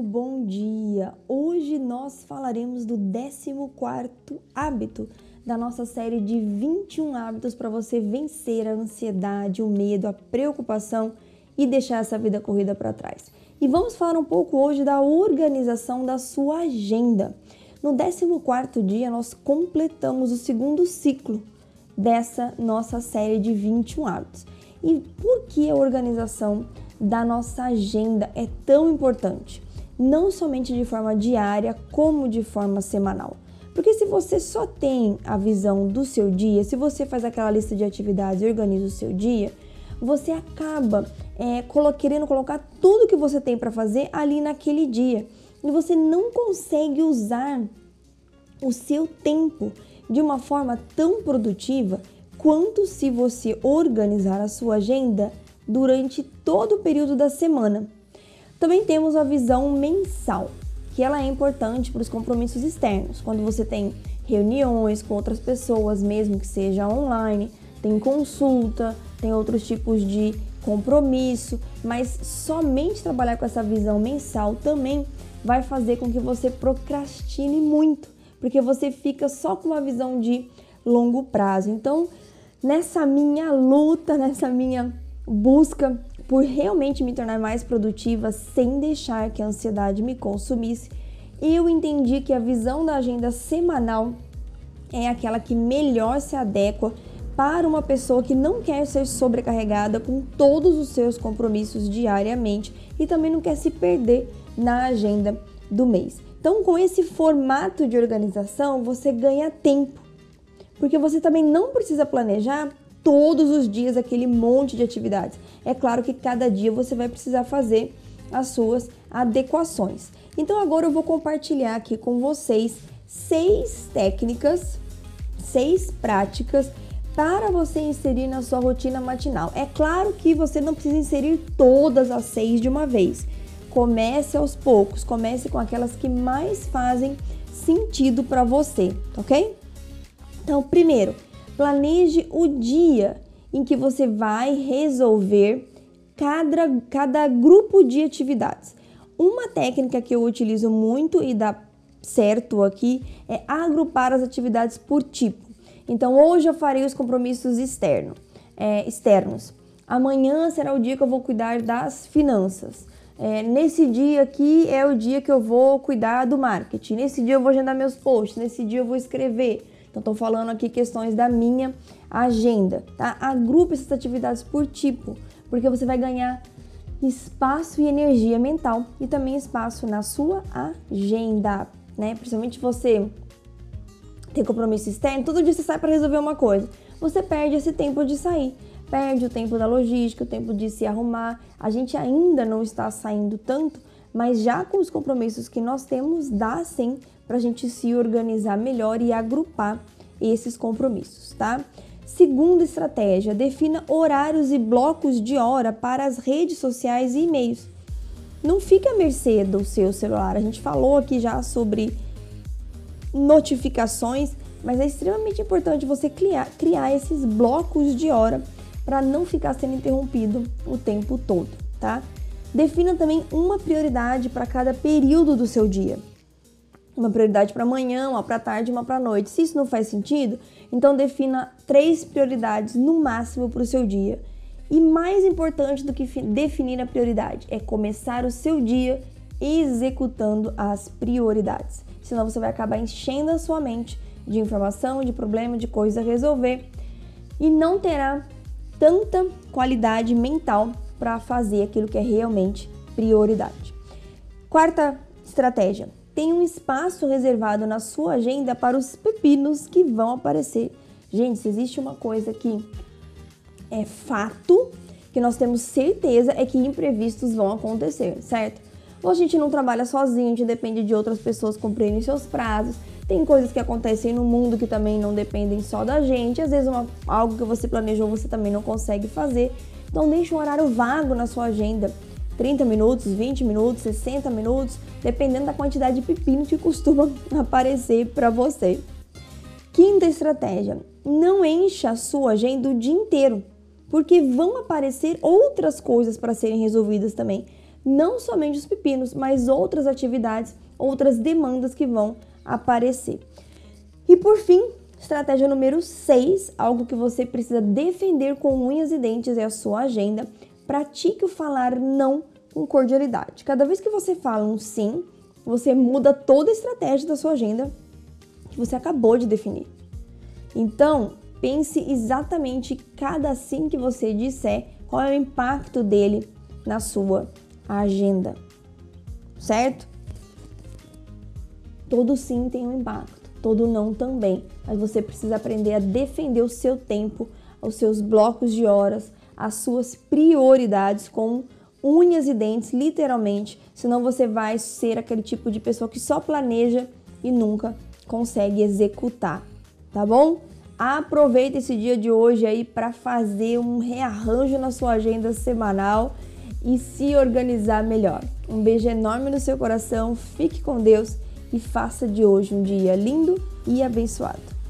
bom dia! Hoje nós falaremos do 14 hábito da nossa série de 21 hábitos para você vencer a ansiedade, o medo, a preocupação e deixar essa vida corrida para trás. E vamos falar um pouco hoje da organização da sua agenda. No 14 dia nós completamos o segundo ciclo dessa nossa série de 21 hábitos. E por que a organização da nossa agenda é tão importante, não somente de forma diária, como de forma semanal. Porque se você só tem a visão do seu dia, se você faz aquela lista de atividades e organiza o seu dia, você acaba é, querendo colocar tudo que você tem para fazer ali naquele dia. E você não consegue usar o seu tempo de uma forma tão produtiva quanto se você organizar a sua agenda durante todo o período da semana. Também temos a visão mensal, que ela é importante para os compromissos externos, quando você tem reuniões com outras pessoas, mesmo que seja online, tem consulta, tem outros tipos de compromisso, mas somente trabalhar com essa visão mensal também vai fazer com que você procrastine muito, porque você fica só com uma visão de longo prazo. Então, nessa minha luta, nessa minha busca por realmente me tornar mais produtiva sem deixar que a ansiedade me consumisse, eu entendi que a visão da agenda semanal é aquela que melhor se adequa para uma pessoa que não quer ser sobrecarregada com todos os seus compromissos diariamente e também não quer se perder na agenda do mês. Então, com esse formato de organização, você ganha tempo, porque você também não precisa planejar todos os dias aquele monte de atividades. É claro que cada dia você vai precisar fazer as suas adequações. Então agora eu vou compartilhar aqui com vocês seis técnicas, seis práticas para você inserir na sua rotina matinal. É claro que você não precisa inserir todas as seis de uma vez. Comece aos poucos, comece com aquelas que mais fazem sentido para você, ok? Então, primeiro, Planeje o dia em que você vai resolver cada, cada grupo de atividades. Uma técnica que eu utilizo muito e dá certo aqui é agrupar as atividades por tipo. Então, hoje eu farei os compromissos externo, é, externos. Amanhã será o dia que eu vou cuidar das finanças. É, nesse dia aqui é o dia que eu vou cuidar do marketing. Nesse dia eu vou agendar meus posts. Nesse dia eu vou escrever. Então, estou falando aqui questões da minha agenda, tá? Agrupe essas atividades por tipo, porque você vai ganhar espaço e energia mental e também espaço na sua agenda, né? Principalmente você tem compromisso externo, todo dia você sai para resolver uma coisa. Você perde esse tempo de sair, perde o tempo da logística, o tempo de se arrumar. A gente ainda não está saindo tanto, mas já com os compromissos que nós temos, dá sim para a gente se organizar melhor e agrupar esses compromissos, tá? Segunda estratégia, defina horários e blocos de hora para as redes sociais e e-mails. Não fique à mercê do seu celular. A gente falou aqui já sobre notificações, mas é extremamente importante você criar, criar esses blocos de hora para não ficar sendo interrompido o tempo todo, tá? Defina também uma prioridade para cada período do seu dia. Uma prioridade para amanhã, uma para tarde, uma para noite. Se isso não faz sentido, então defina três prioridades no máximo para o seu dia. E mais importante do que definir a prioridade é começar o seu dia executando as prioridades. Senão você vai acabar enchendo a sua mente de informação, de problema, de coisa a resolver e não terá tanta qualidade mental para fazer aquilo que é realmente prioridade. Quarta estratégia: tem um espaço reservado na sua agenda para os pepinos que vão aparecer. Gente, se existe uma coisa que é fato, que nós temos certeza, é que imprevistos vão acontecer, certo? A gente não trabalha sozinho, a gente depende de outras pessoas cumprirem seus prazos. Tem coisas que acontecem no mundo que também não dependem só da gente. Às vezes uma, algo que você planejou você também não consegue fazer. Então deixe um horário vago na sua agenda. 30 minutos, 20 minutos, 60 minutos, dependendo da quantidade de pepinos que costuma aparecer para você. Quinta estratégia: não encha a sua agenda o dia inteiro, porque vão aparecer outras coisas para serem resolvidas também. Não somente os pepinos, mas outras atividades, outras demandas que vão aparecer. E por fim, estratégia número 6, algo que você precisa defender com unhas e dentes é a sua agenda. Pratique o falar não com cordialidade. Cada vez que você fala um sim, você muda toda a estratégia da sua agenda que você acabou de definir. Então, pense exatamente cada sim que você disser, qual é o impacto dele na sua agenda. Certo? Todo sim tem um impacto, todo não também, mas você precisa aprender a defender o seu tempo, os seus blocos de horas, as suas prioridades com unhas e dentes, literalmente, senão você vai ser aquele tipo de pessoa que só planeja e nunca consegue executar, tá bom? Aproveita esse dia de hoje aí para fazer um rearranjo na sua agenda semanal e se organizar melhor. Um beijo enorme no seu coração, fique com Deus e faça de hoje um dia lindo e abençoado.